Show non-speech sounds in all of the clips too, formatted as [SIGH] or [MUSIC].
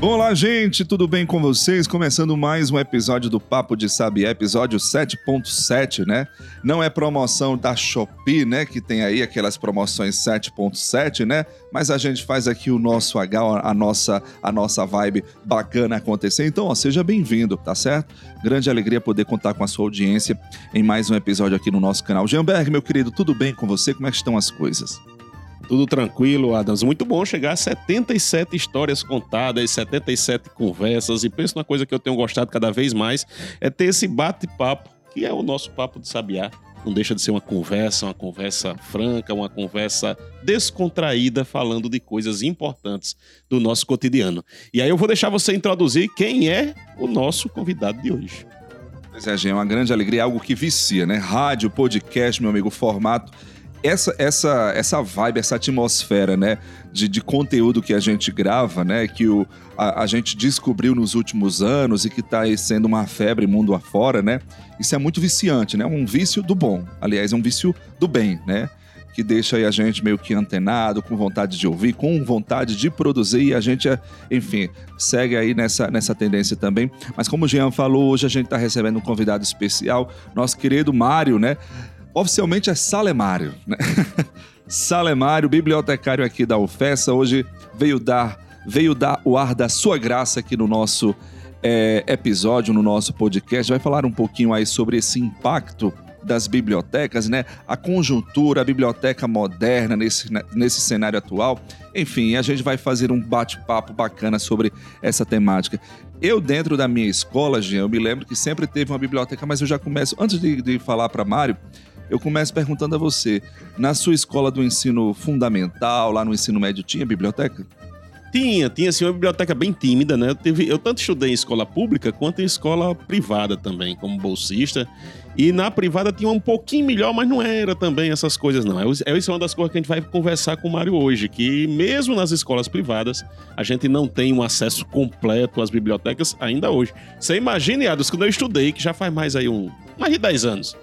Olá, gente, tudo bem com vocês? Começando mais um episódio do Papo de Sabiá, episódio 7.7, né? Não é promoção da Shopee, né? Que tem aí aquelas promoções 7.7, né? Mas a gente faz aqui o nosso H, a nossa, a nossa vibe bacana acontecer. Então, ó, seja bem-vindo, tá certo? Grande alegria poder contar com a sua audiência em mais um episódio aqui no nosso canal. Jeanberg, meu querido, tudo bem com você? Como é que estão as coisas? Tudo tranquilo, Adams. Muito bom chegar a 77 histórias contadas, 77 conversas. E penso na coisa que eu tenho gostado cada vez mais: é ter esse bate-papo, que é o nosso papo de sabiá. Não deixa de ser uma conversa, uma conversa franca, uma conversa descontraída, falando de coisas importantes do nosso cotidiano. E aí eu vou deixar você introduzir quem é o nosso convidado de hoje. Pois é, é uma grande alegria, algo que vicia, né? Rádio, podcast, meu amigo, formato essa, essa, essa vibe, essa atmosfera, né, de, de conteúdo que a gente grava, né, que o, a, a gente descobriu nos últimos anos e que está sendo uma febre mundo afora, né, isso é muito viciante, né, um vício do bom, aliás, é um vício do bem, né, que deixa a gente meio que antenado, com vontade de ouvir, com vontade de produzir e a gente, enfim, segue aí nessa, nessa tendência também. Mas como o Jean falou, hoje a gente está recebendo um convidado especial, nosso querido Mário, né? Oficialmente é Salemário, né? [LAUGHS] Salemário, bibliotecário aqui da UFESA, hoje veio dar, veio dar o ar da sua graça aqui no nosso é, episódio, no nosso podcast. Vai falar um pouquinho aí sobre esse impacto das bibliotecas, né? A conjuntura, a biblioteca moderna nesse, né, nesse cenário atual. Enfim, a gente vai fazer um bate-papo bacana sobre essa temática. Eu, dentro da minha escola, Jean, eu me lembro que sempre teve uma biblioteca, mas eu já começo, antes de, de falar para Mário, eu começo perguntando a você: na sua escola do ensino fundamental, lá no ensino médio, tinha biblioteca? Tinha, tinha assim uma biblioteca bem tímida, né? Eu, tive, eu tanto estudei em escola pública quanto em escola privada também, como bolsista. E na privada tinha um pouquinho melhor, mas não era também essas coisas, não. Essa é, é uma das coisas que a gente vai conversar com o Mário hoje, que mesmo nas escolas privadas, a gente não tem um acesso completo às bibliotecas ainda hoje. Você imagine, Ados, quando eu estudei, que já faz mais aí um. mais de 10 anos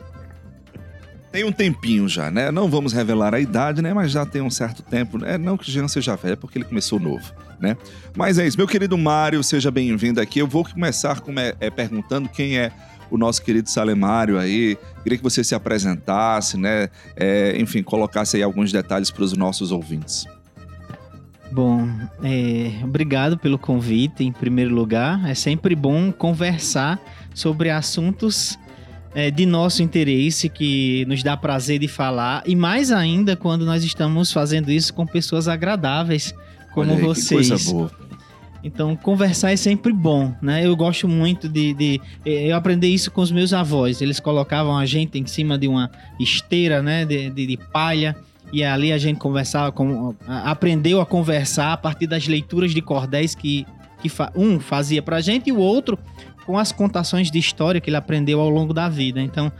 tem um tempinho já, né? Não vamos revelar a idade, né? Mas já tem um certo tempo. Né? Não que Jean seja velho, é porque ele começou novo, né? Mas é isso. Meu querido Mário, seja bem-vindo aqui. Eu vou começar com, é, é, perguntando quem é o nosso querido Salemário aí. Queria que você se apresentasse, né? É, enfim, colocasse aí alguns detalhes para os nossos ouvintes. Bom, é, obrigado pelo convite, em primeiro lugar. É sempre bom conversar sobre assuntos é, de nosso interesse, que nos dá prazer de falar, e mais ainda quando nós estamos fazendo isso com pessoas agradáveis como aí, vocês. Coisa boa. Então, conversar é sempre bom, né? Eu gosto muito de, de, é, Eu aprendi isso com os meus avós. Eles colocavam a gente em cima de uma esteira, né? De, de, de palha. E ali a gente conversava, com, aprendeu a conversar a partir das leituras de cordéis que, que um fazia pra gente e o outro com as contações de história que ele aprendeu ao longo da vida. Então,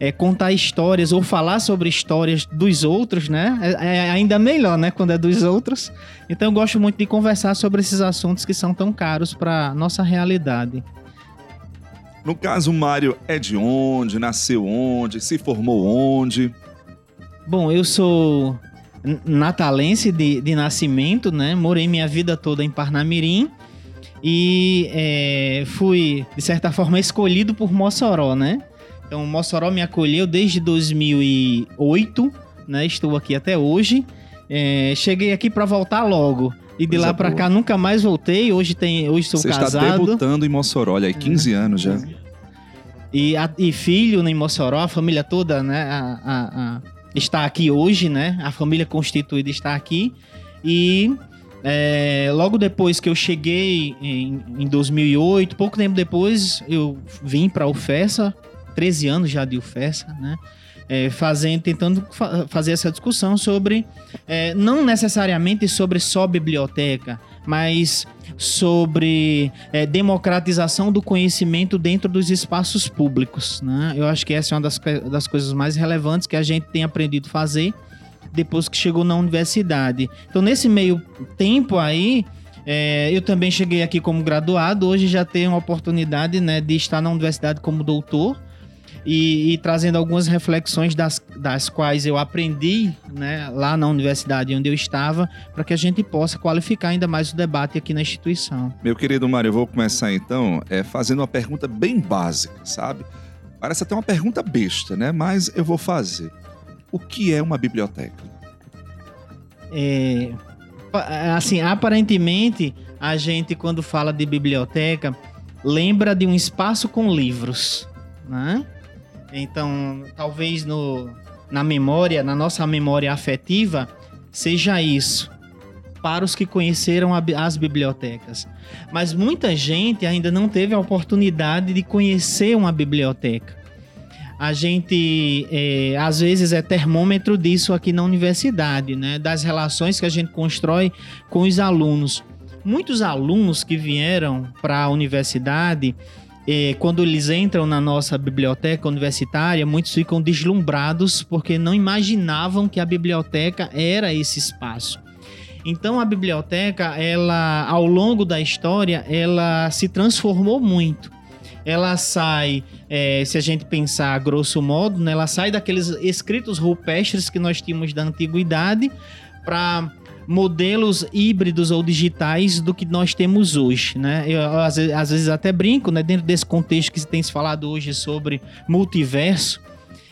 é, contar histórias ou falar sobre histórias dos outros, né? É, é, ainda melhor, né? Quando é dos outros. Então, eu gosto muito de conversar sobre esses assuntos que são tão caros para nossa realidade. No caso, o Mário é de onde? Nasceu onde? Se formou onde? Bom, eu sou natalense de, de nascimento, né? Morei minha vida toda em Parnamirim e é, fui, de certa forma, escolhido por Mossoró, né? Então, Mossoró me acolheu desde 2008, né? Estou aqui até hoje. É, cheguei aqui para voltar logo. E de Coisa lá para cá nunca mais voltei. Hoje tem, hoje sou Você casado. Você está debutando em Mossoró, olha aí, 15 é. anos já. E, a, e filho né, em Mossoró, a família toda, né? A, a, está aqui hoje, né? A família constituída está aqui. E é, logo depois que eu cheguei em, em 2008, pouco tempo depois, eu vim para a UFESA, 13 anos já de UFESA, né? É, fazendo, tentando fa fazer essa discussão sobre, é, não necessariamente sobre só biblioteca, mas sobre é, democratização do conhecimento dentro dos espaços públicos. Né? Eu acho que essa é uma das, das coisas mais relevantes que a gente tem aprendido a fazer depois que chegou na universidade. Então, nesse meio tempo aí, É, eu também cheguei aqui como graduado, hoje já tenho a oportunidade né, de estar na universidade como doutor e, e trazendo algumas reflexões das, das quais eu aprendi né, lá na universidade onde eu estava, para que a gente possa qualificar ainda mais o debate aqui na instituição. Meu querido Mário, eu vou começar então é, fazendo uma pergunta bem básica, sabe? Parece até uma pergunta besta, né? Mas eu vou fazer. O que é uma biblioteca? É, assim, aparentemente, a gente, quando fala de biblioteca, lembra de um espaço com livros, né? Então, talvez no, na memória, na nossa memória afetiva, seja isso para os que conheceram a, as bibliotecas. Mas muita gente ainda não teve a oportunidade de conhecer uma biblioteca. A gente, é, às vezes, é termômetro disso aqui na universidade, né? das relações que a gente constrói com os alunos. Muitos alunos que vieram para a universidade é, quando eles entram na nossa biblioteca universitária, muitos ficam deslumbrados porque não imaginavam que a biblioteca era esse espaço. Então a biblioteca, ela ao longo da história, ela se transformou muito. Ela sai, é, se a gente pensar grosso modo, né, ela sai daqueles escritos rupestres que nós tínhamos da antiguidade para modelos híbridos ou digitais do que nós temos hoje, né? Eu, às, às vezes até brinco, né? Dentro desse contexto que tem se falado hoje sobre multiverso,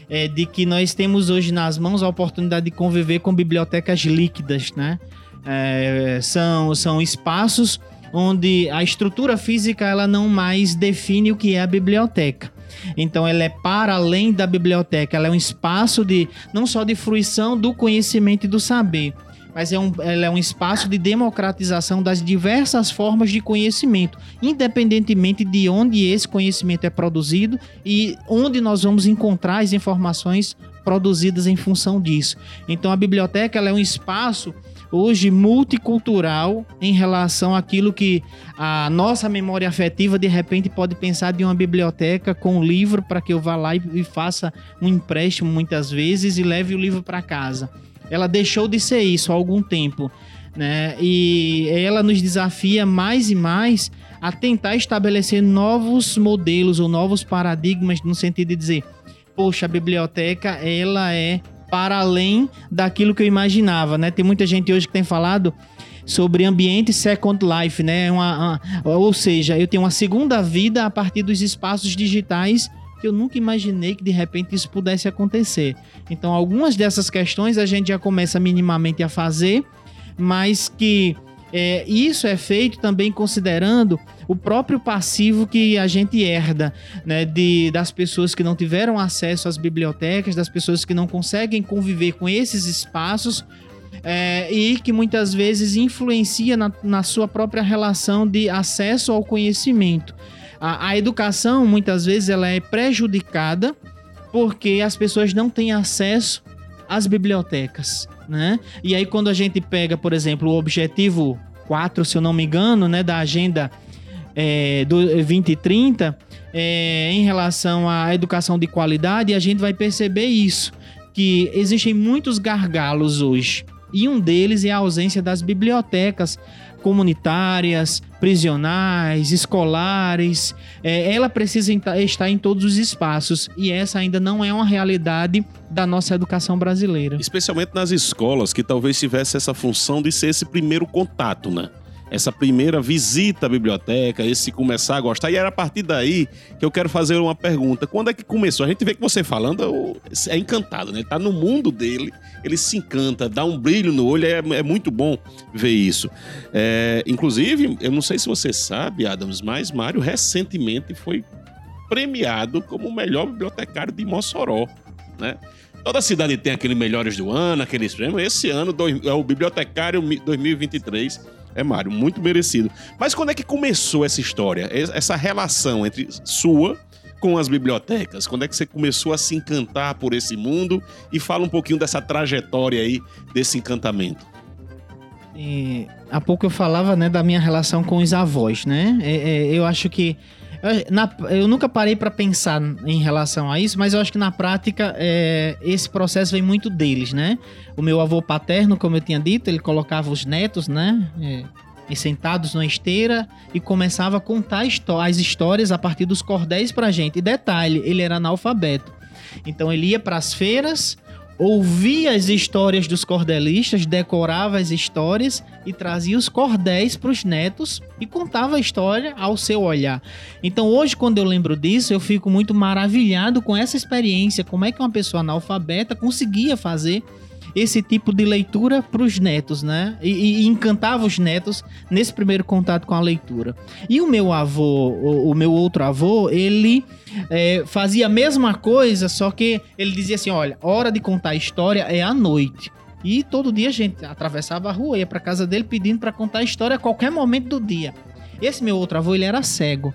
é, de que nós temos hoje nas mãos a oportunidade de conviver com bibliotecas líquidas, né? É, são, são espaços onde a estrutura física ela não mais define o que é a biblioteca. Então ela é para além da biblioteca, ela é um espaço de não só de fruição do conhecimento e do saber, mas é um, ela é um espaço de democratização das diversas formas de conhecimento, independentemente de onde esse conhecimento é produzido e onde nós vamos encontrar as informações produzidas em função disso. Então a biblioteca é um espaço hoje multicultural em relação àquilo que a nossa memória afetiva de repente pode pensar de uma biblioteca com um livro para que eu vá lá e, e faça um empréstimo muitas vezes e leve o livro para casa ela deixou de ser isso há algum tempo, né? E ela nos desafia mais e mais a tentar estabelecer novos modelos ou novos paradigmas no sentido de dizer, poxa, a biblioteca ela é para além daquilo que eu imaginava, né? Tem muita gente hoje que tem falado sobre ambiente Second Life, né? Uma, uma, ou seja, eu tenho uma segunda vida a partir dos espaços digitais que eu nunca imaginei que de repente isso pudesse acontecer. Então, algumas dessas questões a gente já começa minimamente a fazer, mas que é, isso é feito também considerando o próprio passivo que a gente herda, né, de, das pessoas que não tiveram acesso às bibliotecas, das pessoas que não conseguem conviver com esses espaços é, e que muitas vezes influencia na, na sua própria relação de acesso ao conhecimento. A, a educação, muitas vezes, ela é prejudicada porque as pessoas não têm acesso às bibliotecas, né? E aí, quando a gente pega, por exemplo, o objetivo 4, se eu não me engano, né, da agenda é, do 2030, é, em relação à educação de qualidade, a gente vai perceber isso, que existem muitos gargalos hoje. E um deles é a ausência das bibliotecas comunitárias, prisionais, escolares. É, ela precisa estar em todos os espaços e essa ainda não é uma realidade da nossa educação brasileira. Especialmente nas escolas, que talvez tivesse essa função de ser esse primeiro contato, né? Essa primeira visita à biblioteca, esse começar a gostar. E era a partir daí que eu quero fazer uma pergunta. Quando é que começou? A gente vê que você falando é encantado, né? Tá no mundo dele, ele se encanta, dá um brilho no olho, é, é muito bom ver isso. É, inclusive, eu não sei se você sabe, Adams, mas Mário recentemente foi premiado como o melhor bibliotecário de Mossoró, né? Toda cidade tem aquele melhores do ano, aqueles prêmios. Esse ano é o bibliotecário 2023 é, Mário, muito merecido. Mas quando é que começou essa história? Essa relação entre sua com as bibliotecas? Quando é que você começou a se encantar por esse mundo? E fala um pouquinho dessa trajetória aí, desse encantamento. E, há pouco eu falava né, da minha relação com os avós, né? É, é, eu acho que na, eu nunca parei para pensar em relação a isso, mas eu acho que na prática é, esse processo vem muito deles, né? O meu avô paterno, como eu tinha dito, ele colocava os netos, né? É, sentados numa esteira e começava a contar as histórias a partir dos cordéis pra gente. E detalhe, ele era analfabeto. Então ele ia para as feiras, ouvia as histórias dos cordelistas, decorava as histórias e trazia os cordéis para os netos e contava a história ao seu olhar. Então hoje, quando eu lembro disso, eu fico muito maravilhado com essa experiência, como é que uma pessoa analfabeta conseguia fazer esse tipo de leitura para os netos, né? E, e, encantava os netos nesse primeiro contato com a leitura. E o meu avô, o, o meu outro avô, ele é, fazia a mesma coisa, só que ele dizia assim: olha, hora de contar história é à noite. E todo dia a gente atravessava a rua, ia para casa dele pedindo para contar a história a qualquer momento do dia. Esse meu outro avô, ele era cego,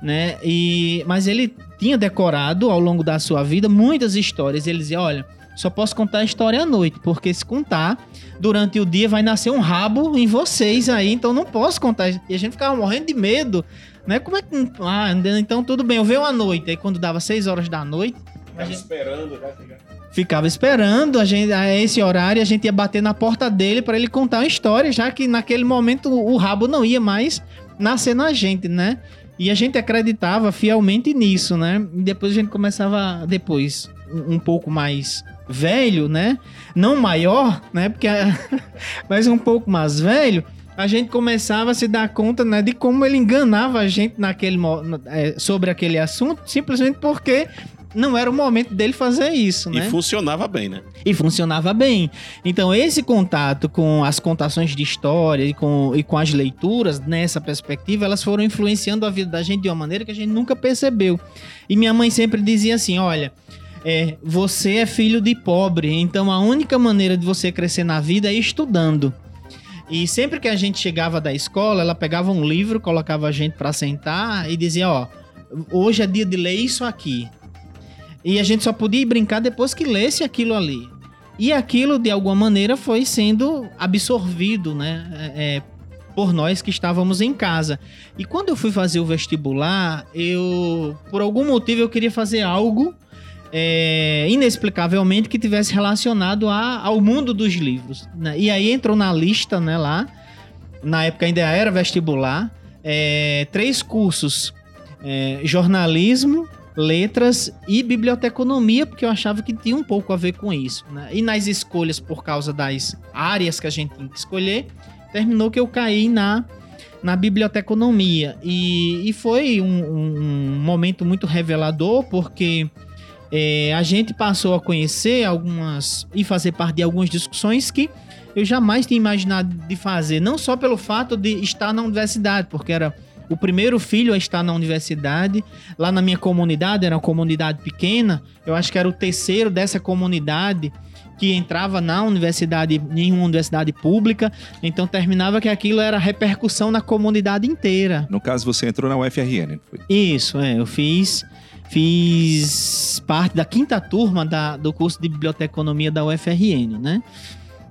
né? E mas ele tinha decorado ao longo da sua vida muitas histórias. Ele dizia: olha, só posso contar a história à noite, porque se contar durante o dia vai nascer um rabo em vocês aí, então não posso contar. E a gente ficava morrendo de medo, né? Como é que. Ah, então tudo bem, eu venho à noite. Aí quando dava 6 horas da noite. Ficava gente... esperando, já Ficava esperando, a gente, a esse horário a gente ia bater na porta dele para ele contar uma história, já que naquele momento o rabo não ia mais nascer na gente, né? E a gente acreditava fielmente nisso, né? E depois a gente começava, depois, um, pouco mais velho, né? Não maior, né? Porque [LAUGHS] mas um pouco mais velho, a gente começava a se dar conta, né, de como ele enganava a gente naquele é, sobre aquele assunto, simplesmente porque não era o momento dele fazer isso, né? E funcionava bem, né? E funcionava bem. Então, esse contato com as contações de história e com, e com as leituras, nessa perspectiva, elas foram influenciando a vida da gente de uma maneira que a gente nunca percebeu. E minha mãe sempre dizia assim: olha é, você é filho de pobre, então a única maneira de você crescer na vida é estudando. E sempre que a gente chegava da escola, ela pegava um livro, colocava a gente para sentar e dizia: Ó, hoje é dia de ler isso aqui. E a gente só podia brincar depois que lesse aquilo ali. E aquilo, de alguma maneira, foi sendo absorvido, né? É, é por nós que estávamos em casa. E quando eu fui fazer o vestibular, eu, por algum motivo, eu queria fazer algo é, inexplicavelmente que tivesse relacionado a, ao mundo dos livros. Né? E aí entrou na lista, né, lá, na época ainda era vestibular, é, três cursos: é, jornalismo, letras e biblioteconomia, porque eu achava que tinha um pouco a ver com isso. Né? E nas escolhas, por causa das áreas que a gente tinha que escolher, terminou que eu caí na na biblioteconomia. E, e foi um, um, momento muito revelador, porque é, a gente passou a conhecer algumas e fazer parte de algumas discussões que eu jamais tinha imaginado de fazer, não só pelo fato de estar na universidade, porque era o primeiro filho a estar na universidade. Lá na minha comunidade, era uma comunidade pequena, eu acho que era o terceiro dessa comunidade que entrava na universidade, em uma universidade pública, então terminava que aquilo era repercussão na comunidade inteira. No caso, você entrou na UFRN, foi? Isso, é, eu fiz fiz parte da quinta turma da, do curso de biblioteconomia da UFRN, né?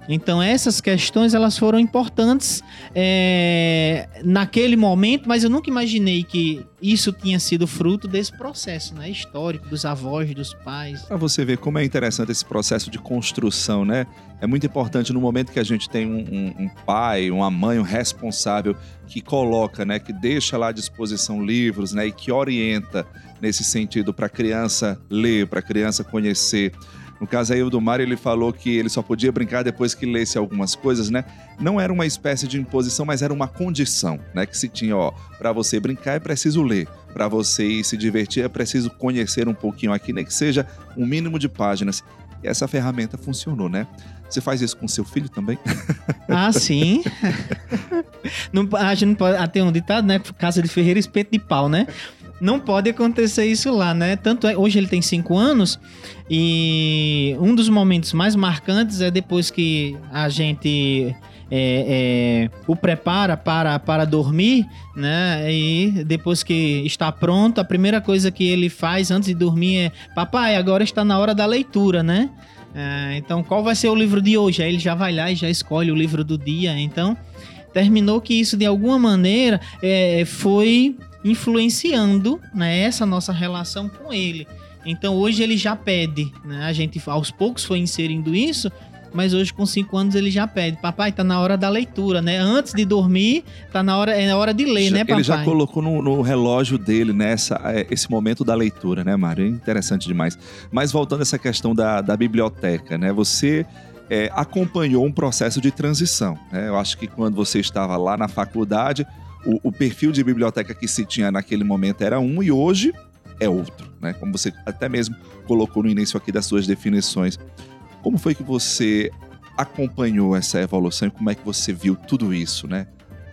Então essas questões elas foram importantes é, naquele momento, mas eu nunca imaginei que isso tinha sido fruto desse processo, né, histórico dos avós, dos pais. Para você ver como é interessante esse processo de construção, né? É muito importante no momento que a gente tem um, um, um pai, uma mãe, um responsável que coloca, né, que deixa lá à disposição livros, né, e que orienta nesse sentido para a criança ler, para a criança conhecer no caso aí do Mário, ele falou que ele só podia brincar depois que lesse algumas coisas, né? Não era uma espécie de imposição, mas era uma condição, né? Que se tinha, ó, para você brincar é preciso ler, para você se divertir é preciso conhecer um pouquinho aqui, nem que seja um mínimo de páginas. E essa ferramenta funcionou, né? Você faz isso com seu filho também? Ah, sim. [LAUGHS] não, a gente não pode. Ah, tem um ditado, né? Casa de Ferreira, espeto de pau, né? Não pode acontecer isso lá, né? Tanto é, hoje ele tem cinco anos e um dos momentos mais marcantes é depois que a gente é, é, o prepara para, para dormir, né? E depois que está pronto, a primeira coisa que ele faz antes de dormir é: Papai, agora está na hora da leitura, né? É, então, qual vai ser o livro de hoje? Aí ele já vai lá e já escolhe o livro do dia. Então, terminou que isso de alguma maneira é, foi influenciando né, essa nossa relação com ele. Então hoje ele já pede, né? A gente aos poucos foi inserindo isso mas hoje com 5 anos ele já pede, papai, tá na hora da leitura, né? Antes de dormir, tá na hora, é hora de ler, Já- né, papai? Ele já colocou no, no relógio dele, né, essa- é, esse momento da leitura, né, Mário? É interessante demais. Mas voltando a essa questão da, da biblioteca, né? Você é, acompanhou um processo de transição, né? Eu acho que quando você estava lá na faculdade, o, o perfil de biblioteca que se tinha naquele momento era um e hoje é outro, né? Como você até mesmo colocou no início aqui das suas definições. Como foi que você acompanhou essa evolução e como é que você viu tudo isso, né?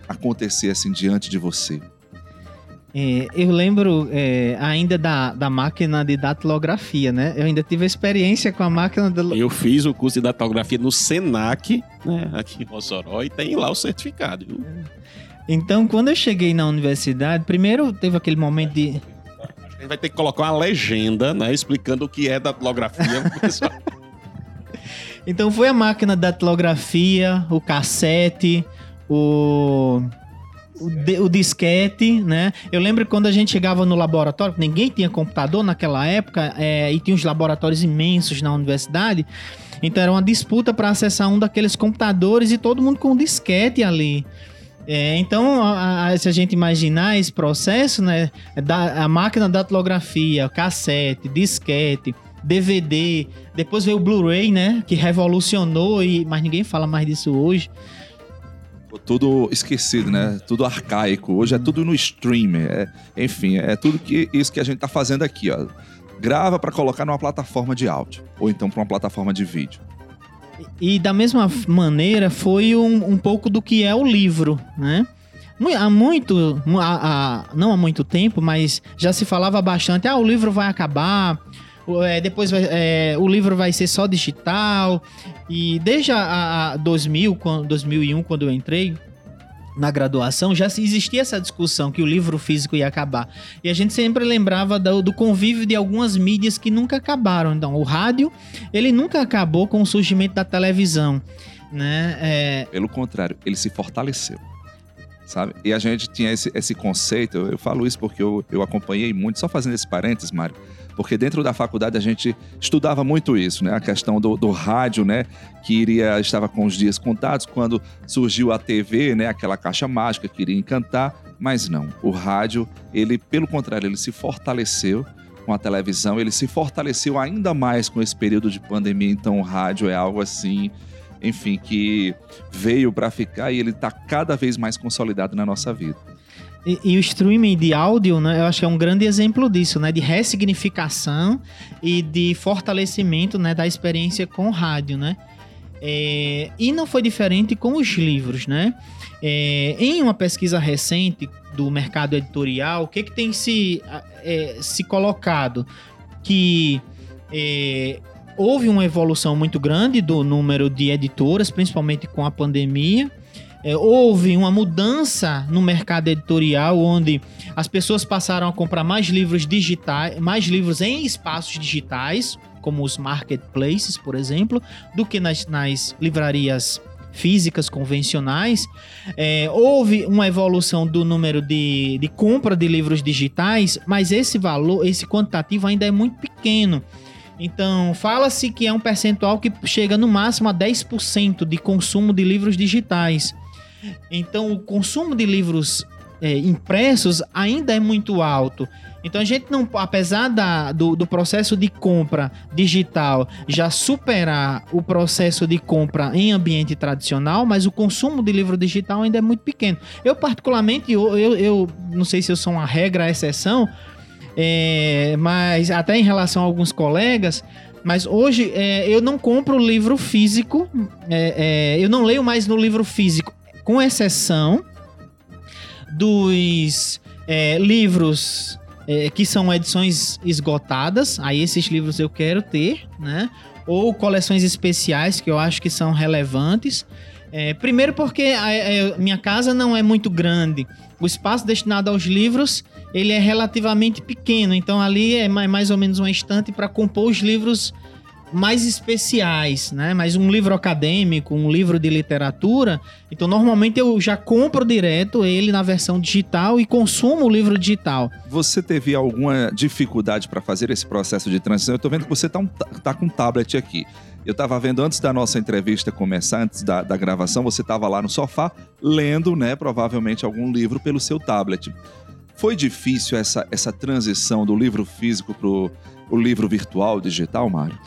Acontecer assim diante de você. É, eu lembro é, ainda da, da máquina de datilografia, né? Eu ainda tive experiência com a máquina de... Eu fiz o curso de datilografia no Senac, né, aqui em Mossoró, e tem lá o certificado. viu? Então, quando eu cheguei na universidade, primeiro teve aquele momento de... A gente vai ter que colocar uma legenda, né, explicando o que é datilografia pessoal. [LAUGHS] Então foi a máquina da datilografia, o cassete, o, o, o disquete, né? Eu lembro quando a gente chegava no laboratório, ninguém tinha computador naquela época, é, e tinha uns laboratórios imensos na universidade. Então era uma disputa para acessar um daqueles computadores e todo mundo com um disquete ali. É, então, a- a- se a gente imaginar esse processo, né, da, a máquina da datilografia, cassete, disquete, DVD, depois veio o Blu-ray, né, que revolucionou, e, mas ninguém fala mais disso hoje. Tudo esquecido, né? Tudo arcaico. Hoje é tudo no streamer. é- enfim, é tudo que isso que a gente tá fazendo aqui, ó. Grava para colocar numa plataforma de áudio ou então para uma plataforma de vídeo. E da mesma maneira foi um, um pouco do que é o livro, né? Há muito, mu- há- há- não há muito tempo, mas já se falava bastante, ah, o livro vai acabar, é, depois vai- é, o livro vai ser só digital. E desde a, a 2000, quando, 2001, quando eu entrei na graduação, já existia essa discussão que o livro físico ia acabar. E a gente sempre lembrava do, do convívio de algumas mídias que nunca acabaram. Então, o rádio ele nunca acabou com o surgimento da televisão, né? É, Pelo contrário, ele se fortaleceu. Sabe? E a gente tinha esse, esse conceito, eu, eu falo isso porque eu, eu acompanhei muito, só fazendo esse parênteses, Mário, porque dentro da faculdade a gente estudava muito isso, né? A questão do, do rádio, né? Que iria, estava com os dias contados, quando surgiu a TV, né? Aquela caixa mágica que iria encantar, mas não. O rádio, ele, pelo contrário, ele se fortaleceu com a televisão, ele se fortaleceu ainda mais com esse período de pandemia, então o rádio é algo assim enfim, que veio para ficar e ele está cada vez mais consolidado na nossa vida. E, e o streaming de áudio, né? Eu acho que é um grande exemplo disso, né? De ressignificação e de fortalecimento, né? Da experiência com rádio, né? É, e não foi diferente com os livros, né? É, em uma pesquisa recente do mercado editorial, o que, que tem se, é, se colocado? Que é, houve uma evolução muito grande do número de editoras, principalmente com a pandemia. É, houve uma mudança no mercado editorial, onde as pessoas passaram a comprar mais livros digitais, mais livros em espaços digitais, como os marketplaces, por exemplo, do que nas, nas livrarias físicas convencionais. É, houve uma evolução do número de, de compra de livros digitais, mas esse valor, esse quantitativo ainda é muito pequeno. Então, fala-se que é um percentual que chega no máximo a 10% de consumo de livros digitais. Então, o consumo de livros é, impressos ainda é muito alto. Então, a gente não, apesar da, do, do processo de compra digital já superar o processo de compra em ambiente tradicional, mas o consumo de livro digital ainda é muito pequeno. Eu, particularmente, eu, eu, eu não sei se eu sou uma regra, exceção, é, mas até em relação a alguns colegas, mas hoje é, eu não compro livro físico, é, é, eu não leio mais no livro físico, com exceção dos é, livros é, que são edições esgotadas, aí esses livros eu quero ter, né? Ou coleções especiais que eu acho que são relevantes. É, primeiro porque a, a- minha casa não é muito grande. O espaço destinado aos livros ele é relativamente pequeno, então ali é mai- mais ou menos uma estante para compor os livros mais especiais, né? Mas um livro acadêmico, um livro de literatura, então normalmente eu já compro direto ele na versão digital e consumo o livro digital. Você teve alguma dificuldade para fazer esse processo de transição? Eu estou vendo que você tá, um tá com um tablet aqui. Eu estava vendo antes da nossa entrevista começar, antes da, da gravação, você estava lá no sofá lendo, né, provavelmente algum livro pelo seu tablet. Foi difícil essa, essa transição do livro físico para o livro virtual, digital, Mário?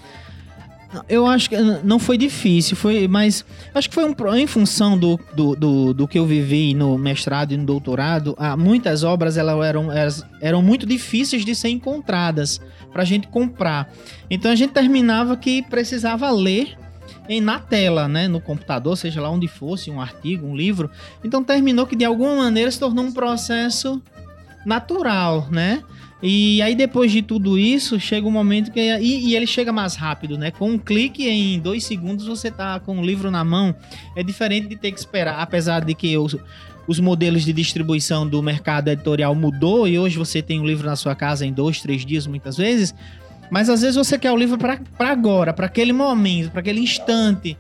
Eu acho que não foi difícil, foi, mas acho que foi um, em função do, do, do, do, que eu vivi no mestrado e no doutorado. Ah, muitas obras elas eram, elas eram muito difíceis de ser encontradas para a gente comprar. Então a gente terminava que precisava ler em, na tela, né, no computador, seja lá onde fosse, um artigo, um livro. Então terminou que de alguma maneira se tornou um processo natural, né? E aí, depois de tudo isso, chega um momento que. E, e, ele chega mais rápido, né? Com um clique em dois segundos você tá com o livro na mão. É diferente de ter que esperar, apesar de que os, os modelos de distribuição do mercado editorial mudou e hoje você tem o um livro na sua casa em dois, três dias, muitas vezes. Mas às vezes você quer o livro para agora, para aquele momento, para aquele instante.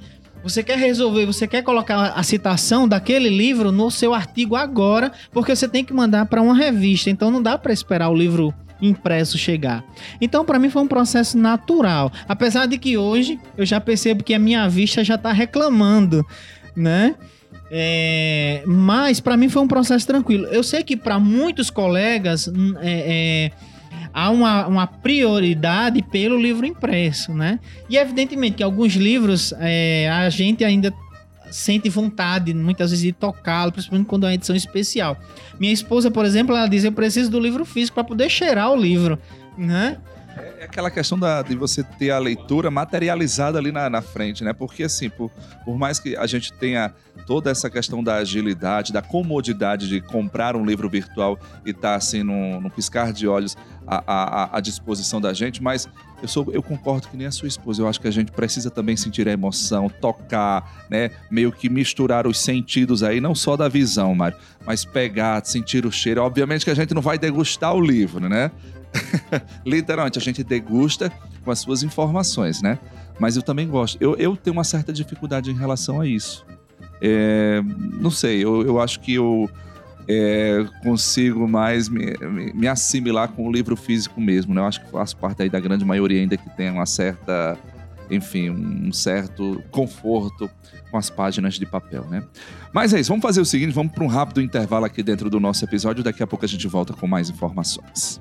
Você quer resolver, você quer colocar a citação daquele livro no seu artigo agora, porque você tem que mandar para uma revista. Então não dá para esperar o livro impresso chegar. Então para mim foi um processo natural, apesar de que hoje eu já percebo que a minha vista já está reclamando, né? É, mas para mim foi um processo tranquilo. Eu sei que para muitos colegas hum, é, é, há uma, uma, prioridade pelo livro impresso, né? E evidentemente que alguns livros é, a gente ainda sente vontade, muitas vezes, de tocá-lo, principalmente quando é uma edição especial. Minha esposa, por exemplo, ela diz: Eu preciso do livro físico para poder cheirar o livro, né? É aquela questão da, de você ter a leitura materializada ali na, na frente, né? Porque, assim, por, por mais que a gente tenha toda essa questão da agilidade, da comodidade de comprar um livro virtual e estar, tá, assim, num, num piscar de olhos à, à, à disposição da gente, mas eu, sou, eu concordo que nem a sua esposa. Eu acho que a gente precisa também sentir a emoção, tocar, né? Meio que misturar os sentidos aí, não só da visão, Mário, mas pegar, sentir o cheiro. Obviamente que a gente não vai degustar o livro, né? [LAUGHS] Literalmente, a gente degusta com as suas informações, né? Mas eu também gosto. Eu, eu tenho uma certa dificuldade em relação a isso. É, não sei, eu, eu acho que eu é, consigo mais me, me, assimilar com o livro físico mesmo, né? Eu acho que faço parte aí da grande maioria ainda que tem uma certa, enfim, um certo conforto com as páginas de papel, né? Mas é isso, vamos fazer o seguinte, vamos para um rápido intervalo aqui dentro do nosso episódio, daqui a pouco a gente volta com mais informações.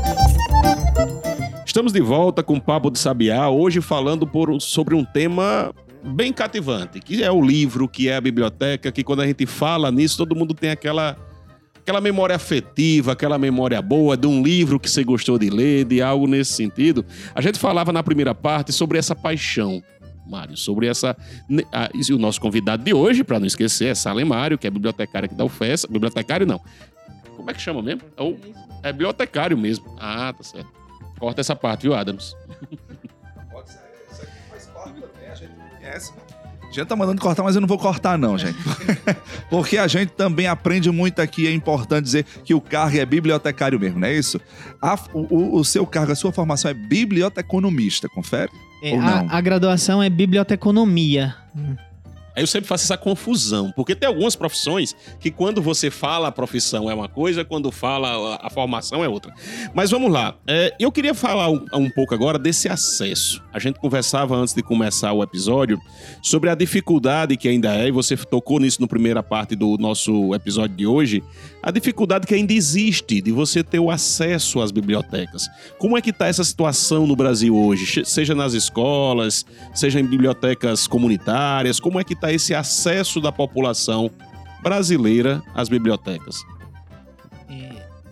Estamos de volta com o Papo de Sabiá, hoje falando por, sobre um tema bem cativante, que é o livro, que é a biblioteca, que quando a gente fala nisso, todo mundo tem aquela aquela memória afetiva, aquela memória boa de um livro que você gostou de ler, de algo nesse sentido. A gente falava na primeira parte sobre essa paixão, Mário, sobre essa. e o nosso convidado de hoje, para não esquecer, é Salem Mário, que é bibliotecário aqui da UFES. Bibliotecário não. Como é que chama mesmo? É, é bibliotecário mesmo. Ah, tá certo. Corta essa parte, viu, Adams? Pode ser. Isso aqui faz parte também, a gente conhece. A gente tá mandando cortar, mas eu não vou cortar, não, gente. [LAUGHS] Porque a gente também aprende muito aqui. É importante dizer que o cargo é bibliotecário mesmo, não é isso? A, o, o, seu cargo, a sua formação é biblioteconomista, confere? É, Ou não? A, a graduação é biblioteconomia. Aí eu sempre faço essa confusão, porque tem algumas profissões que quando você fala a profissão é uma coisa, quando fala a, formação é outra. Mas vamos lá. É, eu queria falar um, um pouco agora desse acesso. A gente conversava antes de começar o episódio sobre a dificuldade que ainda é, e você tocou nisso na primeira parte do nosso episódio de hoje, a dificuldade que ainda existe de você ter o acesso às bibliotecas. Como é que está essa situação no Brasil hoje? Seja nas escolas, seja em bibliotecas comunitárias, como é que está esse acesso da população brasileira às bibliotecas?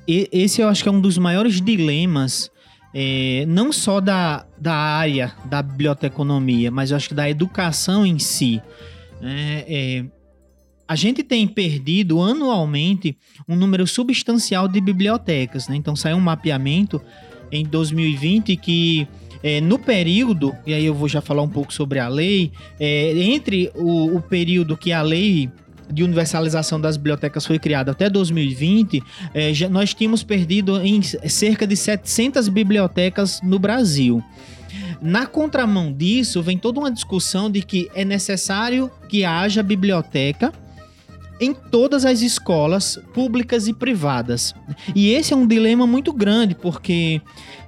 E- Esse eu acho que é um dos maiores dilemas, é, não só da, da área da biblioteconomia, mas eu acho que da educação em si. É, é, a gente tem perdido anualmente um número substancial de bibliotecas. né? Então saiu um mapeamento em 2020 que é, no período, e aí eu vou já falar um pouco sobre a lei, é, entre o, o período que a lei de universalização das bibliotecas foi criada até 2020, eh, já- nós tínhamos perdido em cerca de 700 bibliotecas no Brasil. Na contramão disso, vem toda uma discussão de que é necessário que haja biblioteca em todas as escolas públicas e privadas. E esse é um dilema muito grande, porque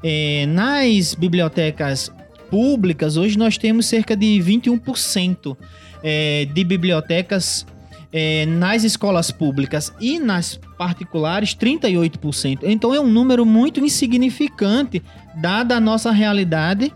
eh, nas bibliotecas públicas, hoje nós temos cerca de 21% eh, de bibliotecas eh, nas escolas públicas e nas particulares 38%. Então é um número muito insignificante dada a nossa realidade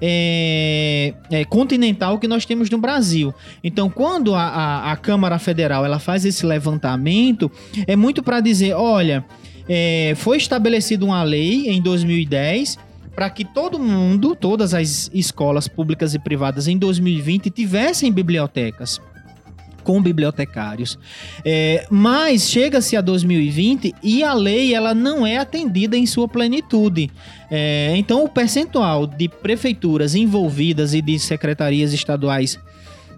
é, é, continental que nós temos no Brasil. Então, quando a, a- a Câmara Federal ela faz esse levantamento, é muito para dizer, olha, é, foi estabelecida uma lei em 2010 para que todo mundo, todas as escolas públicas e privadas em 2020 tivessem bibliotecas com bibliotecários. É, mas chega-se a 2020 e a lei ela não é atendida em sua plenitude. É, então o percentual de prefeituras envolvidas e de secretarias estaduais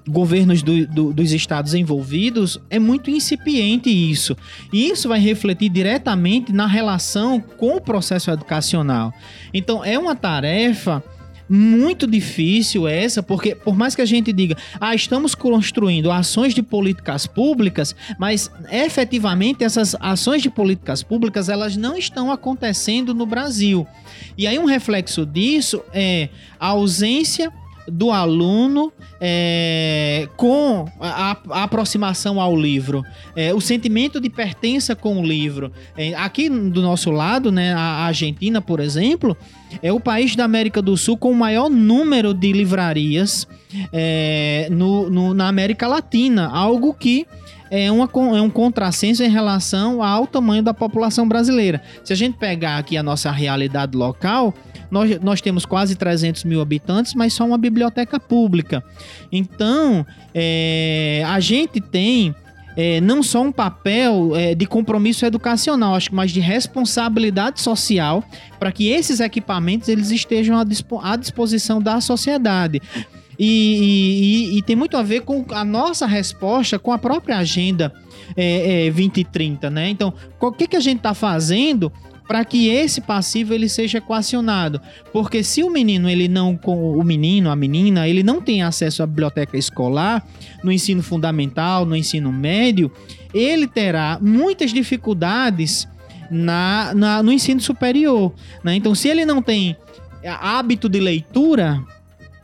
governos do- do- dos estados envolvidos é muito incipiente isso. E isso vai refletir diretamente na relação com o processo educacional. Então é uma tarefa muito difícil essa, porque por mais que a gente diga, ah, estamos construindo ações de políticas públicas, mas efetivamente essas ações de políticas públicas elas não estão acontecendo no Brasil. E aí um reflexo disso é a ausência do aluno é, com a, a aproximação ao livro, é, o sentimento de pertença com o livro. É, aqui do nosso lado, né, a Argentina, por exemplo, é o país da América do Sul com o maior número de livrarias é, no, no- na América Latina, algo que é, uma, é um contrassenso em relação ao tamanho da população brasileira. Se a gente pegar aqui a nossa realidade local, nós, nós temos quase 300 mil habitantes, mas só uma biblioteca pública. Então, é, a gente tem é, não só um papel é, de compromisso educacional, acho que mais de responsabilidade social para que esses equipamentos eles estejam à, dispo- à disposição da sociedade. E, e- e- tem muito a ver com a nossa resposta com a própria agenda é, é, 2030, né? Então, o que, que a gente está fazendo para que esse passivo ele seja equacionado? Porque se o menino ele não o menino, a menina, ele não tem acesso à biblioteca escolar no ensino fundamental, no ensino médio, ele terá muitas dificuldades na, na- no ensino superior. né? Então, se ele não tem hábito de leitura,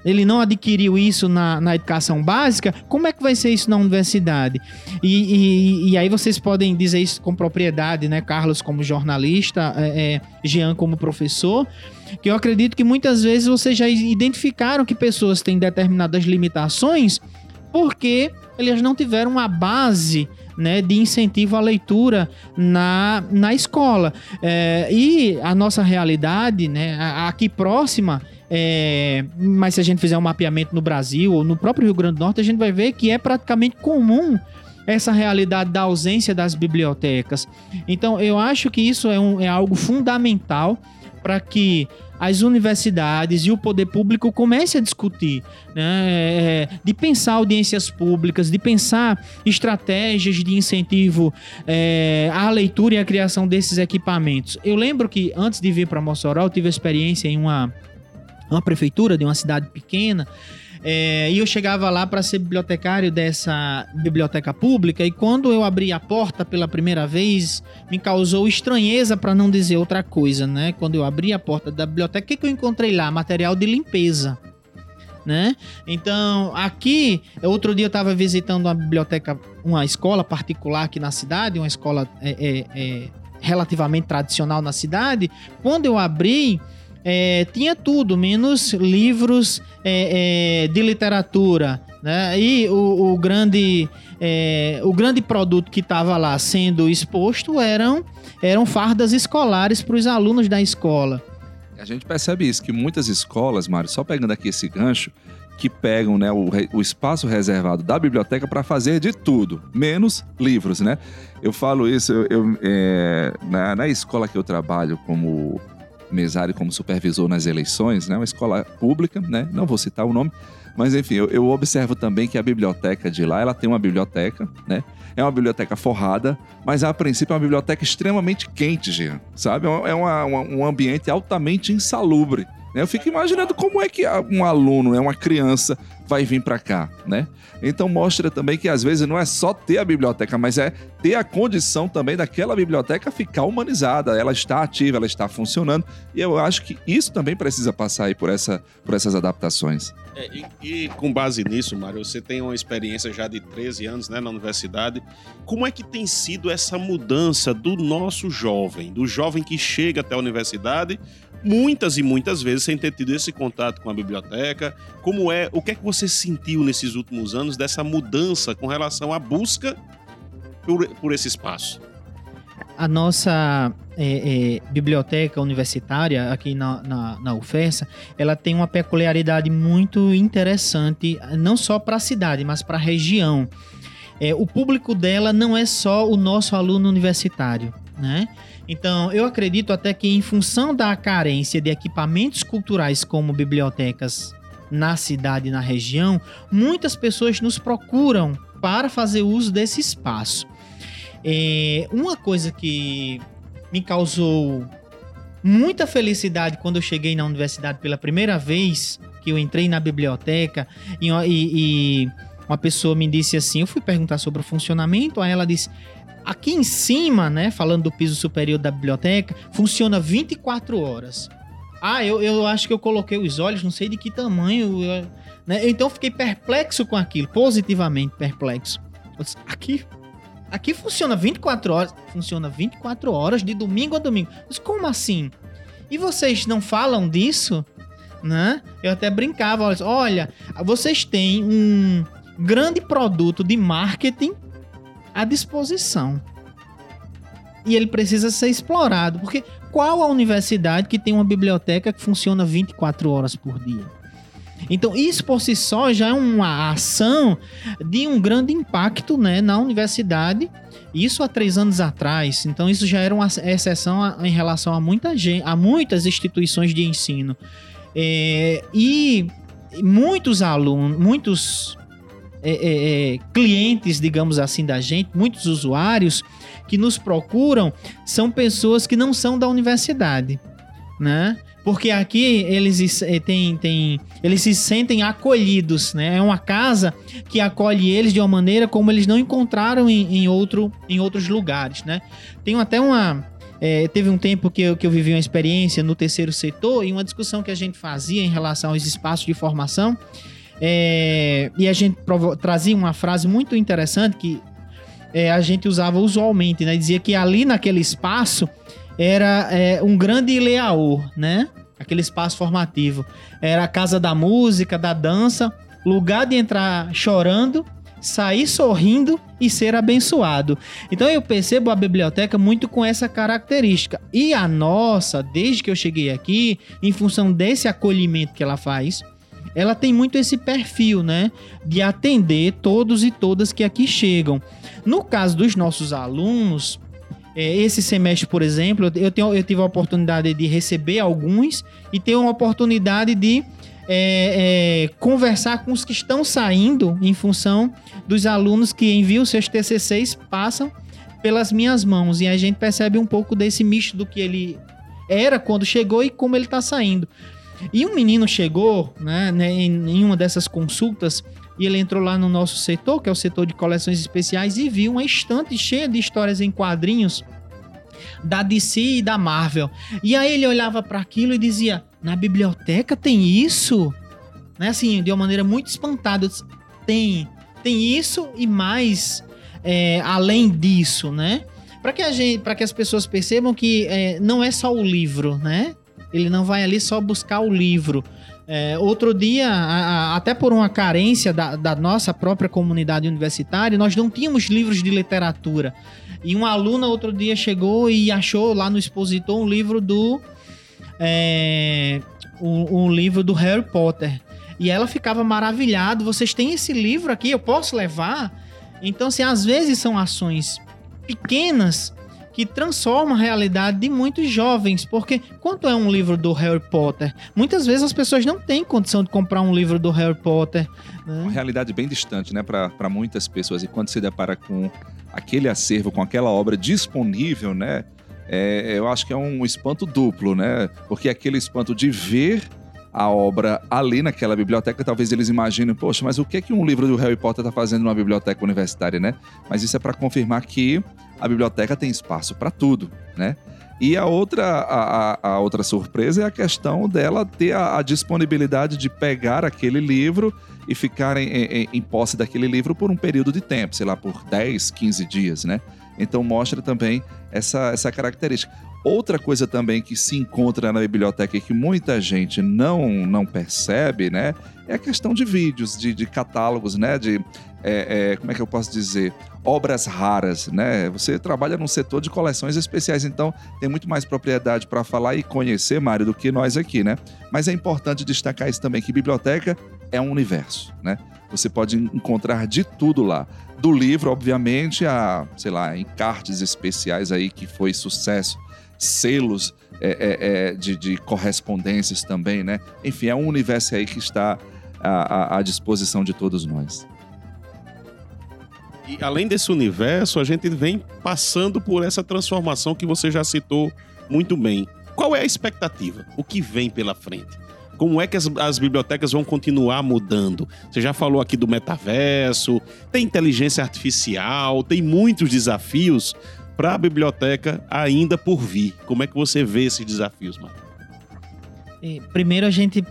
ele não adquiriu isso na, na educação básica, como é que vai ser isso na universidade? E, e- e aí vocês podem dizer isso com propriedade, né? Carlos como jornalista, é, é, Jean como professor, que eu acredito que muitas vezes vocês já identificaram que pessoas têm determinadas limitações porque eles não tiveram uma base né, de incentivo à leitura na, na escola. É, e a nossa realidade, né, aqui próxima, é, mas se a gente fizer um mapeamento no Brasil ou no próprio Rio Grande do Norte, a gente vai ver que é praticamente comum essa realidade da ausência das bibliotecas. Então, eu acho que isso é, um- é algo fundamental para que as universidades e o poder público comecem a discutir, né, é, de pensar audiências públicas, de pensar estratégias de incentivo é, à leitura e à criação desses equipamentos. Eu lembro que antes de vir para Mossoró, eu tive experiência em uma, uma prefeitura de uma cidade pequena É, e eu chegava lá para ser bibliotecário dessa biblioteca pública e quando eu abri a porta pela primeira vez, me causou estranheza para não dizer outra coisa, né? Quando eu abri a porta da biblioteca, o que, que eu encontrei lá? Material de limpeza. Né? Então, aqui, outro dia eu estava visitando uma biblioteca, uma escola particular aqui na cidade, uma escola é, é, é, relativamente tradicional na cidade. Quando eu abri, é, tinha tudo, menos livros é, é, de literatura. Né? E o, o grande, é, o grande produto que estava lá sendo exposto eram, eram fardas escolares para os alunos da escola. A gente percebe isso, que muitas escolas, Mário, só pegando aqui esse gancho, que pegam né, o, o espaço reservado da biblioteca para fazer de tudo, menos livros, né? Eu falo isso, eu, eu, é, na, na escola que eu trabalho como mesário, como supervisor nas eleições, né? Uma escola pública, né? Não vou citar o nome, mas enfim, eu, eu observo também que a biblioteca de lá, ela tem uma biblioteca, né? É uma biblioteca forrada, mas a princípio é uma biblioteca extremamente quente, Jean, sabe? É uma- uma- um ambiente altamente insalubre. Né? Eu fico imaginando como é que um aluno, né, uma criança, vai vir para cá, né? Então mostra também que às vezes não é só ter a biblioteca, mas é ter a condição também daquela biblioteca ficar humanizada, ela está ativa, ela está funcionando. E eu acho que isso também precisa passar aí por, essa, por essas adaptações. É, e, e com base nisso, Mário, você tem uma experiência já de 13 anos né, na universidade. Como é que tem sido essa mudança do nosso jovem, do jovem que chega até a universidade, muitas e muitas vezes sem ter tido esse contato com a biblioteca? Como é, o que é que você sentiu nesses últimos anos dessa mudança com relação à busca por, por esse espaço? a nossa é, é, biblioteca universitária aqui na, na, na ela tem uma peculiaridade muito interessante, não só para a cidade, mas para a região. É, o público dela não é só o nosso aluno universitário, né? Então, eu acredito até que em função da carência de equipamentos culturais como bibliotecas na cidade e na região, muitas pessoas nos procuram para fazer uso desse espaço. É, uma coisa que me causou muita felicidade quando eu cheguei na universidade pela primeira vez, que eu entrei na biblioteca e, e- e uma pessoa me disse assim, eu fui perguntar sobre o funcionamento, aí ela disse, aqui em cima, né, falando do piso superior da biblioteca, funciona 24 horas. Ah, eu, eu acho que eu coloquei os olhos, não sei de que tamanho, eu- né? então eu fiquei perplexo com aquilo, positivamente perplexo. Disse, aqui Aqui funciona 24 horas. Funciona 24 horas de domingo a domingo. Mas como assim? E vocês não falam disso? Né? Eu até brincava, olha, vocês têm um grande produto de marketing à disposição. E ele precisa ser explorado, porque qual a universidade que tem uma biblioteca que funciona 24 horas por dia? Então, isso por si só já é uma ação de um grande impacto né, na universidade. Isso há três anos atrás. Então, isso já era uma exceção em relação a, muita gente, a muitas instituições de ensino. É, e muitos alunos, muitos é, é, é, clientes, digamos assim, da gente, muitos usuários que nos procuram são pessoas que não são da universidade, né? Porque aqui eles eh, têm, têm, eles se sentem acolhidos, né? É uma casa que acolhe eles de uma maneira como eles não encontraram em, em outro, em outros lugares, né? Tem até uma... eh, teve um tempo que eu, que eu vivi uma experiência no terceiro setor e uma discussão que a gente fazia em relação aos espaços de formação eh, e a gente trazia uma frase muito interessante que eh, a gente usava usualmente, né? Dizia que ali naquele espaço era é, um grande Ileaô, né? Aquele espaço formativo. Era a casa da música, da dança, lugar de entrar chorando, sair sorrindo e ser abençoado. Então eu percebo a biblioteca muito com essa característica. E a nossa, desde que eu cheguei aqui, em função desse acolhimento que ela faz, ela tem muito esse perfil, né? De atender todos e todas que aqui chegam. No caso dos nossos alunos, é, esse semestre, por exemplo, eu, tenho, eu tive a oportunidade de receber alguns e ter uma oportunidade de é, é, conversar com os que estão saindo em função dos alunos que enviam seus TCCs passam pelas minhas mãos e a gente percebe um pouco desse misto do que ele era quando chegou e como ele está saindo. E um menino chegou, né, né, em, uma dessas consultas e ele entrou lá no nosso setor, que é o setor de coleções especiais, e viu uma estante cheia de histórias em quadrinhos da DC e da Marvel. E aí ele olhava para aquilo e dizia: "Na biblioteca tem isso?" Né, assim, de uma maneira muito espantada. Tem, tem isso e mais é, além disso, né? Para que a gente, para que as pessoas percebam que é, não é só o livro, né? Ele não vai ali só buscar o livro. É, outro dia, a- a- até por uma carência da, da nossa própria comunidade universitária, nós não tínhamos livros de literatura. E uma aluna outro dia chegou e achou lá no expositor um livro do. é, um, um livro do Harry Potter. E ela ficava maravilhada. Vocês têm esse livro aqui? Eu posso levar? Então, assim, às vezes são ações pequenas que transformam a realidade de muitos jovens. Porque quanto é um livro do Harry Potter? Muitas vezes as pessoas não têm condição de comprar um livro do Harry Potter. né? Uma realidade bem distante, né, para muitas pessoas. E quando se depara com aquele acervo, com aquela obra disponível, né, é, eu acho que é um espanto duplo, né? Porque aquele espanto de ver a obra ali naquela biblioteca, talvez eles imaginem, poxa, mas o que é que um livro do Harry Potter está fazendo numa biblioteca universitária, né? Mas isso é para confirmar que a biblioteca tem espaço para tudo, né? E a outra, a, a- outra surpresa é a questão dela ter a, a disponibilidade de pegar aquele livro e ficar em, em- em posse daquele livro por um período de tempo, sei lá, por 10, 15 dias, né? Então mostra também essa, essa característica. Outra coisa também que se encontra na biblioteca e que muita gente não, não percebe, né? É a questão de vídeos, de, de catálogos, né? De, é, é, como é que eu posso dizer? Obras raras, né? Você trabalha num setor de coleções especiais, então tem muito mais propriedade para falar e conhecer, Mário, do que nós aqui, né? Mas é importante destacar isso também, que biblioteca é um universo, né? Você pode encontrar de tudo lá. Do livro, obviamente, a, sei lá, encartes especiais aí que foi sucesso, selos é, é, é, de, de correspondências também, né? Enfim, é um universo aí que está à, à- à disposição de todos nós. E além desse universo, a gente vem passando por essa transformação que você já citou muito bem. Qual é a expectativa? O que vem pela frente? Como é que as, as bibliotecas vão continuar mudando? Você já falou aqui do metaverso, tem inteligência artificial, tem muitos desafios para a biblioteca ainda por vir. Como é que você vê esses desafios, Marco? E, Primeiro a gente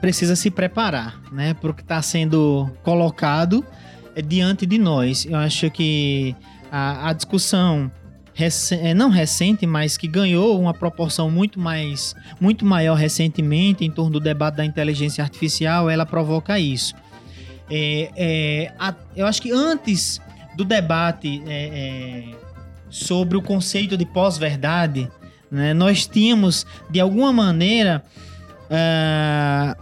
precisa se preparar, né, para o que está sendo colocado diante de nós. Eu acho que a, a discussão eh, não recente, mas que ganhou uma proporção muito mais, muito maior recentemente em torno do debate da inteligência artificial, ela provoca isso. É, é, a- eu acho que antes do debate é, é, sobre o conceito de pós-verdade, né, nós tínhamos de alguma maneira ah,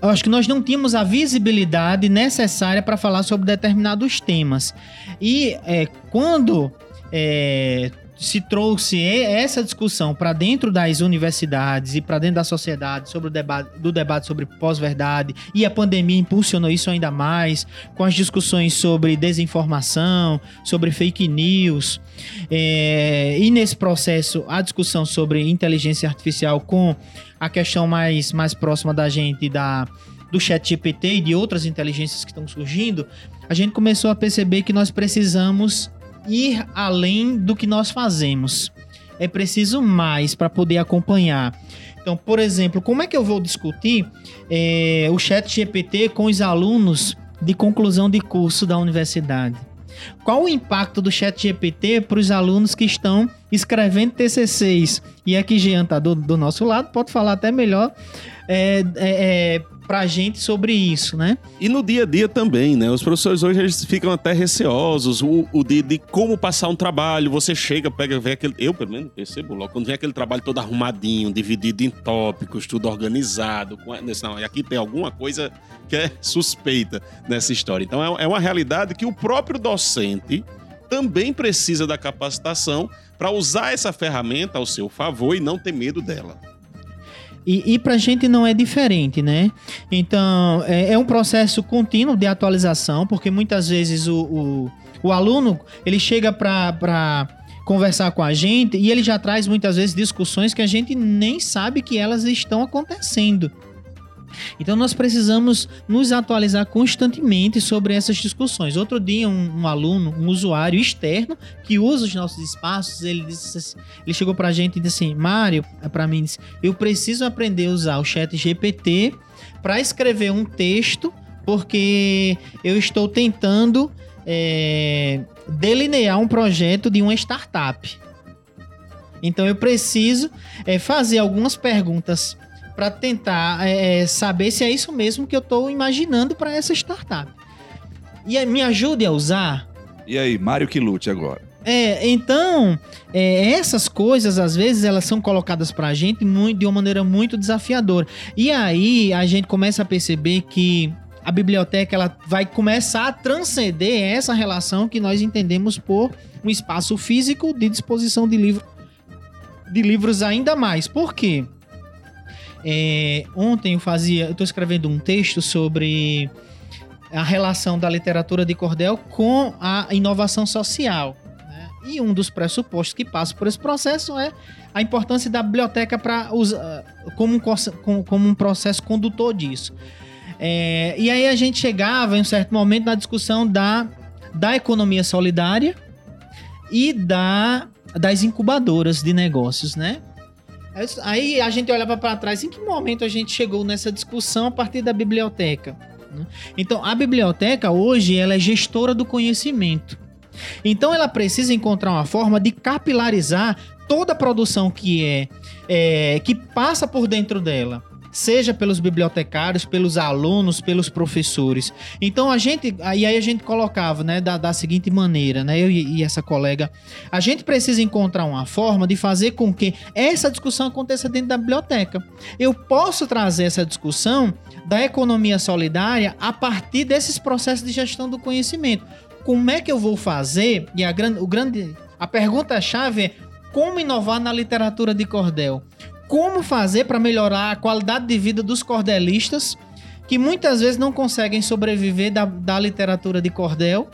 eu acho que nós não tínhamos a visibilidade necessária para falar sobre determinados temas. E é, quando é, se trouxe essa discussão para dentro das universidades e para dentro da sociedade sobre o debate, do debate sobre pós-verdade e a pandemia impulsionou isso ainda mais com as discussões sobre desinformação, sobre fake news é, e nesse processo a discussão sobre inteligência artificial com a questão mais, mais próxima da gente da do chat GPT e de outras inteligências que estão surgindo, a gente começou a perceber que nós precisamos ir além do que nós fazemos. É preciso mais para poder acompanhar. Então, por exemplo, como é que eu vou discutir é, o chat GPT com os alunos de conclusão de curso da universidade? Qual o impacto do chat GPT para os alunos que estão escrevendo TCCs? E aqui Jean tá do, do nosso lado, pode falar até melhor é, é, é, pra gente sobre isso, né? E no dia a dia também, né? Os professores hoje eles ficam até receosos. O, o de, de como passar um trabalho. Você chega, pega, vê aquele. Eu, pelo menos, percebo logo. Quando vem aquele trabalho todo arrumadinho, dividido em tópicos, tudo organizado. Com, não, e aqui tem alguma coisa que é suspeita nessa história. Então é, é uma realidade que o próprio docente também precisa da capacitação para usar essa ferramenta ao seu favor e não ter medo dela. E, e pra gente não é diferente, né? Então, é, é um processo contínuo de atualização, porque muitas vezes o, o, o aluno, ele chega pra conversar com a gente e ele já traz muitas vezes discussões que a gente nem sabe que elas estão acontecendo, Então nós precisamos nos atualizar constantemente sobre essas discussões. Outro dia um, um aluno, um usuário externo que usa os nossos espaços, ele disse, assim- ele chegou pra gente e disse assim, Mário, para mim disse, eu preciso aprender a usar o Chat GPT para escrever um texto porque eu estou tentando é, delinear um projeto de uma startup. Então eu preciso é, fazer algumas perguntas para tentar é, é, saber se é isso mesmo que eu estou imaginando para essa startup. E aí, me ajude a usar. E aí, Mário que lute agora. É, então, é, essas coisas, às vezes, elas são colocadas pra gente muito, de uma maneira muito desafiadora. E aí, a gente começa a perceber que a biblioteca ela vai começar a transcender essa relação que nós entendemos por um espaço físico de disposição de, livro, de livros ainda mais. Por quê? É, ontem eu fazia, eu estou escrevendo um texto sobre a relação da literatura de cordel com a inovação social. né? E um dos pressupostos que passa por esse processo é a importância da biblioteca para como, um como um processo condutor disso. É, e aí a gente chegava em um certo momento na discussão da, da economia solidária e da, das incubadoras de negócios, né? Aí a gente olhava para trás, em que momento a gente chegou nessa discussão a partir da biblioteca? né? Então, a biblioteca hoje ela é gestora do conhecimento. Então, ela precisa encontrar uma forma de capilarizar toda a produção que é, é, que passa por dentro dela, seja pelos bibliotecários, pelos alunos, pelos professores. Então, a gente, aí a gente colocava, né, da, da seguinte maneira, né, eu e, e essa colega, a gente precisa encontrar uma forma de fazer com que essa discussão aconteça dentro da biblioteca. Eu posso trazer essa discussão da economia solidária a partir desses processos de gestão do conhecimento. Como é que eu vou fazer? E a grande, o grande, a pergunta chave é como inovar na literatura de cordel? Como fazer para melhorar a qualidade de vida dos cordelistas que muitas vezes não conseguem sobreviver da, da literatura de cordel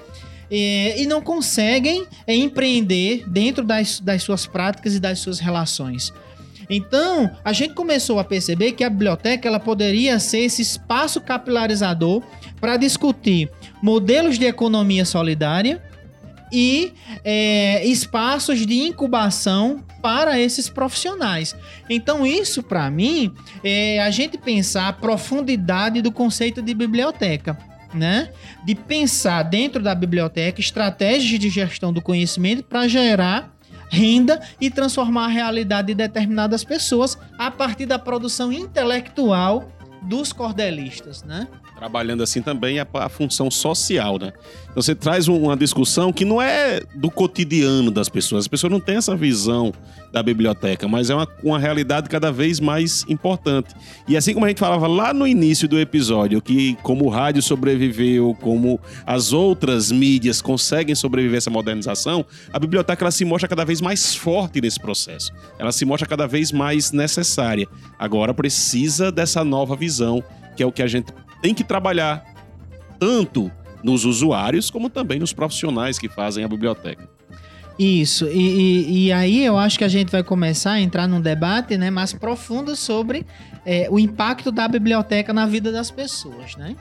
eh, e não conseguem eh, empreender dentro das, das suas práticas e das suas relações. Então, a gente começou a perceber que a biblioteca ela poderia ser esse espaço capilarizador para discutir modelos de economia solidária e é, espaços de incubação para esses profissionais. Então, isso para mim é a gente pensar a profundidade do conceito de biblioteca. Né? De pensar dentro da biblioteca estratégias de gestão do conhecimento para gerar renda e transformar a realidade de determinadas pessoas a partir da produção intelectual dos cordelistas, né? Trabalhando assim também a, a função social, né? Então você traz um- uma discussão que não é do cotidiano das pessoas. As pessoas não têm essa visão da biblioteca, mas é uma, uma realidade cada vez mais importante. E assim como a gente falava lá no início do episódio, que como o rádio sobreviveu, como as outras mídias conseguem sobreviver a essa modernização, a biblioteca ela se mostra cada vez mais forte nesse processo. Ela se mostra cada vez mais necessária. Agora precisa dessa nova visão, que é o que a gente tem que trabalhar tanto nos usuários como também nos profissionais que fazem a biblioteca. Isso, e, e- e aí eu acho que a gente vai começar a entrar num debate né, mais profundo sobre é, o impacto da biblioteca na vida das pessoas, né?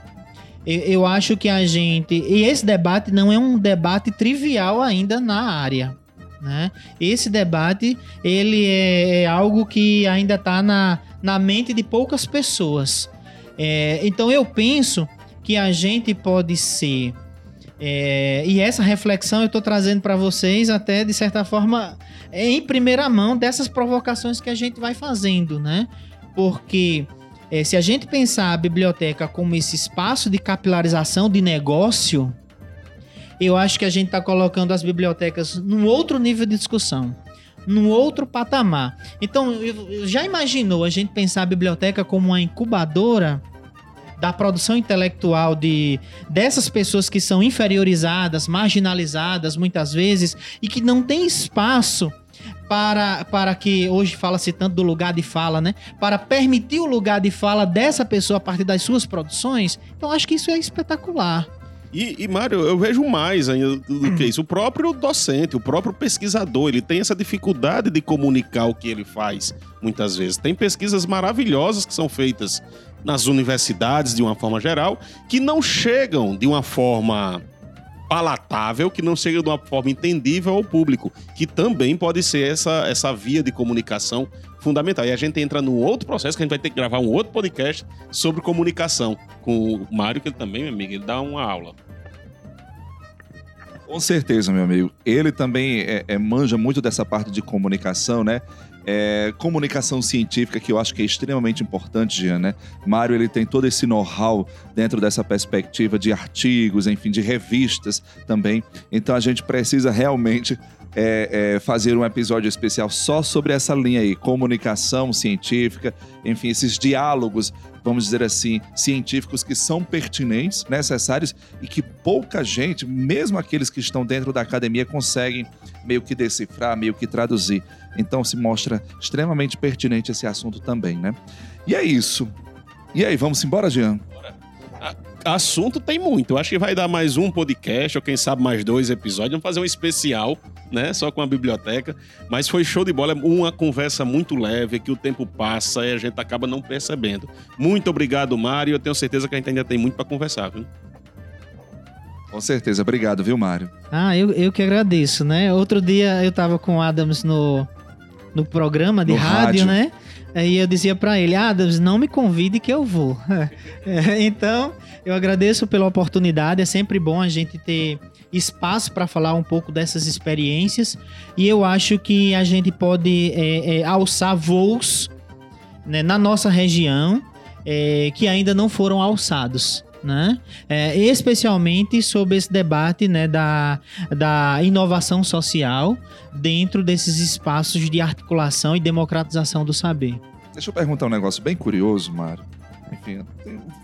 Eu, eu acho que a gente. E esse debate não é um debate trivial ainda na área. Né? Esse debate ele é, é algo que ainda está na, na mente de poucas pessoas. É, então eu penso que a gente pode ser é, e essa reflexão eu estou trazendo para vocês até de certa forma em primeira mão dessas provocações que a gente vai fazendo, né? Porque é, se a gente pensar a biblioteca como esse espaço de capilarização de negócio, eu acho que a gente está colocando as bibliotecas num outro nível de discussão, num outro patamar. Então, já imaginou a gente pensar a biblioteca como uma incubadora da produção intelectual de dessas pessoas que são inferiorizadas, marginalizadas muitas vezes e que não tem espaço para, para que hoje fala-se tanto do lugar de fala, né? Para permitir o lugar de fala dessa pessoa a partir das suas produções. Então acho que isso é espetacular. E, e Mário, eu vejo mais ainda do que isso. O próprio docente, o próprio pesquisador, ele tem essa dificuldade de comunicar o que ele faz, muitas vezes. Tem pesquisas maravilhosas que são feitas nas universidades de uma forma geral, que não chegam de uma forma palatável, que não chega de uma forma entendível ao público, que também pode ser essa, essa via de comunicação fundamental. E a gente entra num outro processo que a gente vai ter que gravar um outro podcast sobre comunicação com o Mário, que ele também, meu amigo, ele dá uma aula. Com certeza, meu amigo. Ele também é, é, manja muito dessa parte de comunicação, né? É, comunicação científica, que eu acho que é extremamente importante, Jean, né? Mário, ele tem todo esse know-how dentro dessa perspectiva de artigos, enfim, de revistas também. Então a gente precisa realmente é, é, fazer um episódio especial só sobre essa linha aí, comunicação científica, enfim, esses diálogos, vamos dizer assim, científicos que são pertinentes, necessários e que pouca gente, mesmo aqueles que estão dentro da academia, conseguem meio que decifrar, meio que traduzir. Então se mostra extremamente pertinente esse assunto também, né? E é isso. E aí, vamos embora, Jean? assunto tem muito. Eu acho que vai dar mais um podcast, ou quem sabe mais dois episódios. Vamos fazer um especial, né? Só com a biblioteca. Mas foi show de bola. Uma conversa muito leve, que o tempo passa e a gente acaba não percebendo. Muito obrigado, Mário. Eu tenho certeza que a gente ainda tem muito para conversar, viu? Com certeza. Obrigado, viu, Mário? Ah, eu, eu que agradeço, né? Outro dia eu tava com o Adams no, no programa de No rádio, rádio. né? Aí eu dizia pra ele, Adams, não me convide que eu vou. [LAUGHS] É, então, eu agradeço pela oportunidade. É sempre bom a gente ter espaço para falar um pouco dessas experiências. E eu acho que a gente pode é, é, alçar voos né, na nossa região é, que ainda não foram alçados. Né? É, especialmente sobre esse debate né, da, da inovação social dentro desses espaços de articulação e democratização do saber. Deixa eu perguntar um negócio bem curioso, Mário. Enfim,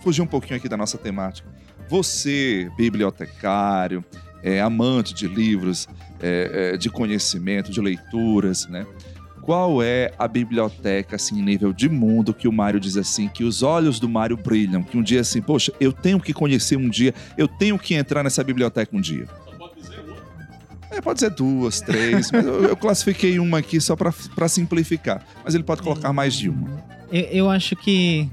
fugir um pouquinho aqui da nossa temática. Você, bibliotecário, é, amante de livros, é, é, de conhecimento, de leituras, né? Qual é a biblioteca, assim, em nível de mundo, que o Mário diz assim, que os olhos do Mário brilham, que um dia assim, poxa, eu tenho que conhecer um dia, eu tenho que entrar nessa biblioteca um dia? É, pode ser duas, três, mas eu, eu classifiquei uma aqui só para simplificar. Mas ele pode colocar mais de uma. Eu, eu acho que.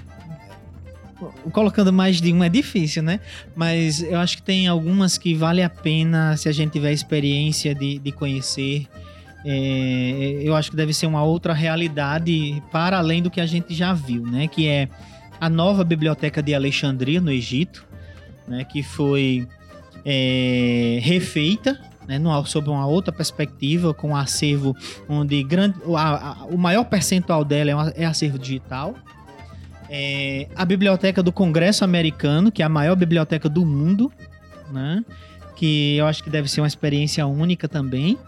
Colocando mais de uma é difícil, né? Mas eu acho que tem algumas que vale a pena se a gente tiver experiência de, de conhecer. É, eu acho que deve ser uma outra realidade para além do que a gente já viu, né? Que é a nova biblioteca de Alexandria, no Egito, né? Que foi é, refeita né, numa- sob uma outra perspectiva, com um acervo onde grande, o- a- a- o maior percentual dela é, uma- é acervo digital. É, a biblioteca do Congresso Americano, que é a maior biblioteca do mundo, né, que eu acho que deve ser uma experiência única também.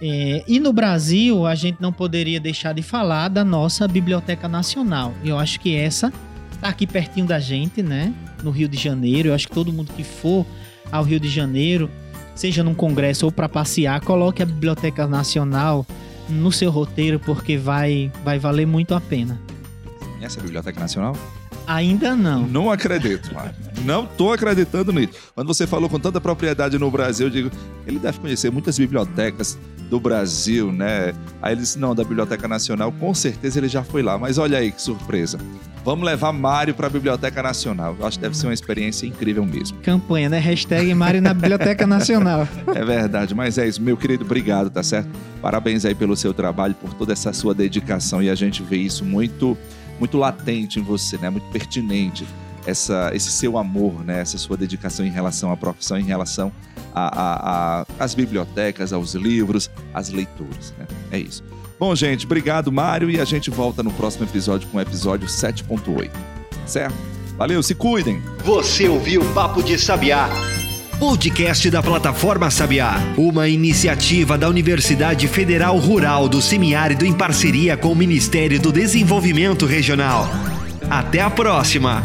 É, e no Brasil, a gente não poderia deixar de falar da nossa Biblioteca Nacional. Eu acho que essa tá aqui pertinho da gente, né? No Rio de Janeiro. Eu acho que todo mundo que for ao Rio de Janeiro, seja num congresso ou para passear, coloque a Biblioteca Nacional no seu roteiro, porque vai, vai valer muito a pena. Conhece a Biblioteca Nacional? Ainda não. Não acredito, Mário. Não tô acreditando nisso. Quando você falou com tanta propriedade no Brasil, eu digo, ele deve conhecer muitas bibliotecas do Brasil, né? Aí ele disse, não, da Biblioteca Nacional, com certeza ele já foi lá. Mas olha aí que surpresa. Vamos levar Mário para a Biblioteca Nacional. Eu acho que deve ser uma experiência incrível mesmo. Campanha, né? Hashtag Mário na Biblioteca Nacional. [LAUGHS] É verdade, mas é isso, meu querido, obrigado, tá certo? Parabéns aí pelo seu trabalho, por toda essa sua dedicação e a gente vê isso muito, muito latente em você, né? Muito pertinente essa, esse seu amor, né? Essa sua dedicação em relação à profissão, em relação às bibliotecas, aos livros, às leituras, né? É isso. Bom, gente, obrigado, Mário, e a gente volta no próximo episódio com o episódio 7.8, certo? Valeu, se cuidem! Você ouviu Papo de Sabiá. Podcast da Plataforma Sabiá, uma iniciativa da Universidade Federal Rural do Semiárido em parceria com o Ministério do Desenvolvimento Regional. Até a próxima!